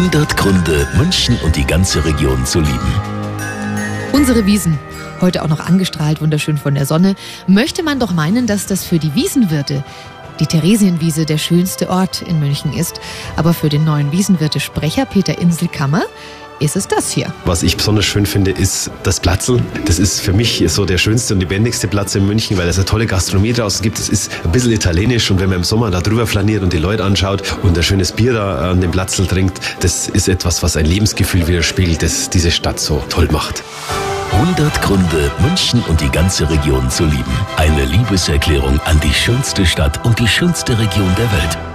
100 Gründe, München und die ganze Region zu lieben. Unsere Wiesen, heute auch noch angestrahlt, wunderschön von der Sonne, möchte man doch meinen, dass das für die Wiesenwirte die Theresienwiese der schönste Ort in München ist. Aber für den neuen Wiesenwirte-Sprecher Peter Inselkammer ist es das hier. Was ich besonders schön finde, ist das Platzl. Das ist für mich so der schönste und lebendigste Platz in München, weil es eine tolle Gastronomie draußen gibt. Es ist ein bisschen italienisch und wenn man im Sommer da drüber flaniert und die Leute anschaut und ein schönes Bier da an dem Platzl trinkt, das ist etwas, was ein Lebensgefühl widerspiegelt, das diese Stadt so toll macht. 100 Gründe, München und die ganze Region zu lieben. Eine Liebeserklärung an die schönste Stadt und die schönste Region der Welt.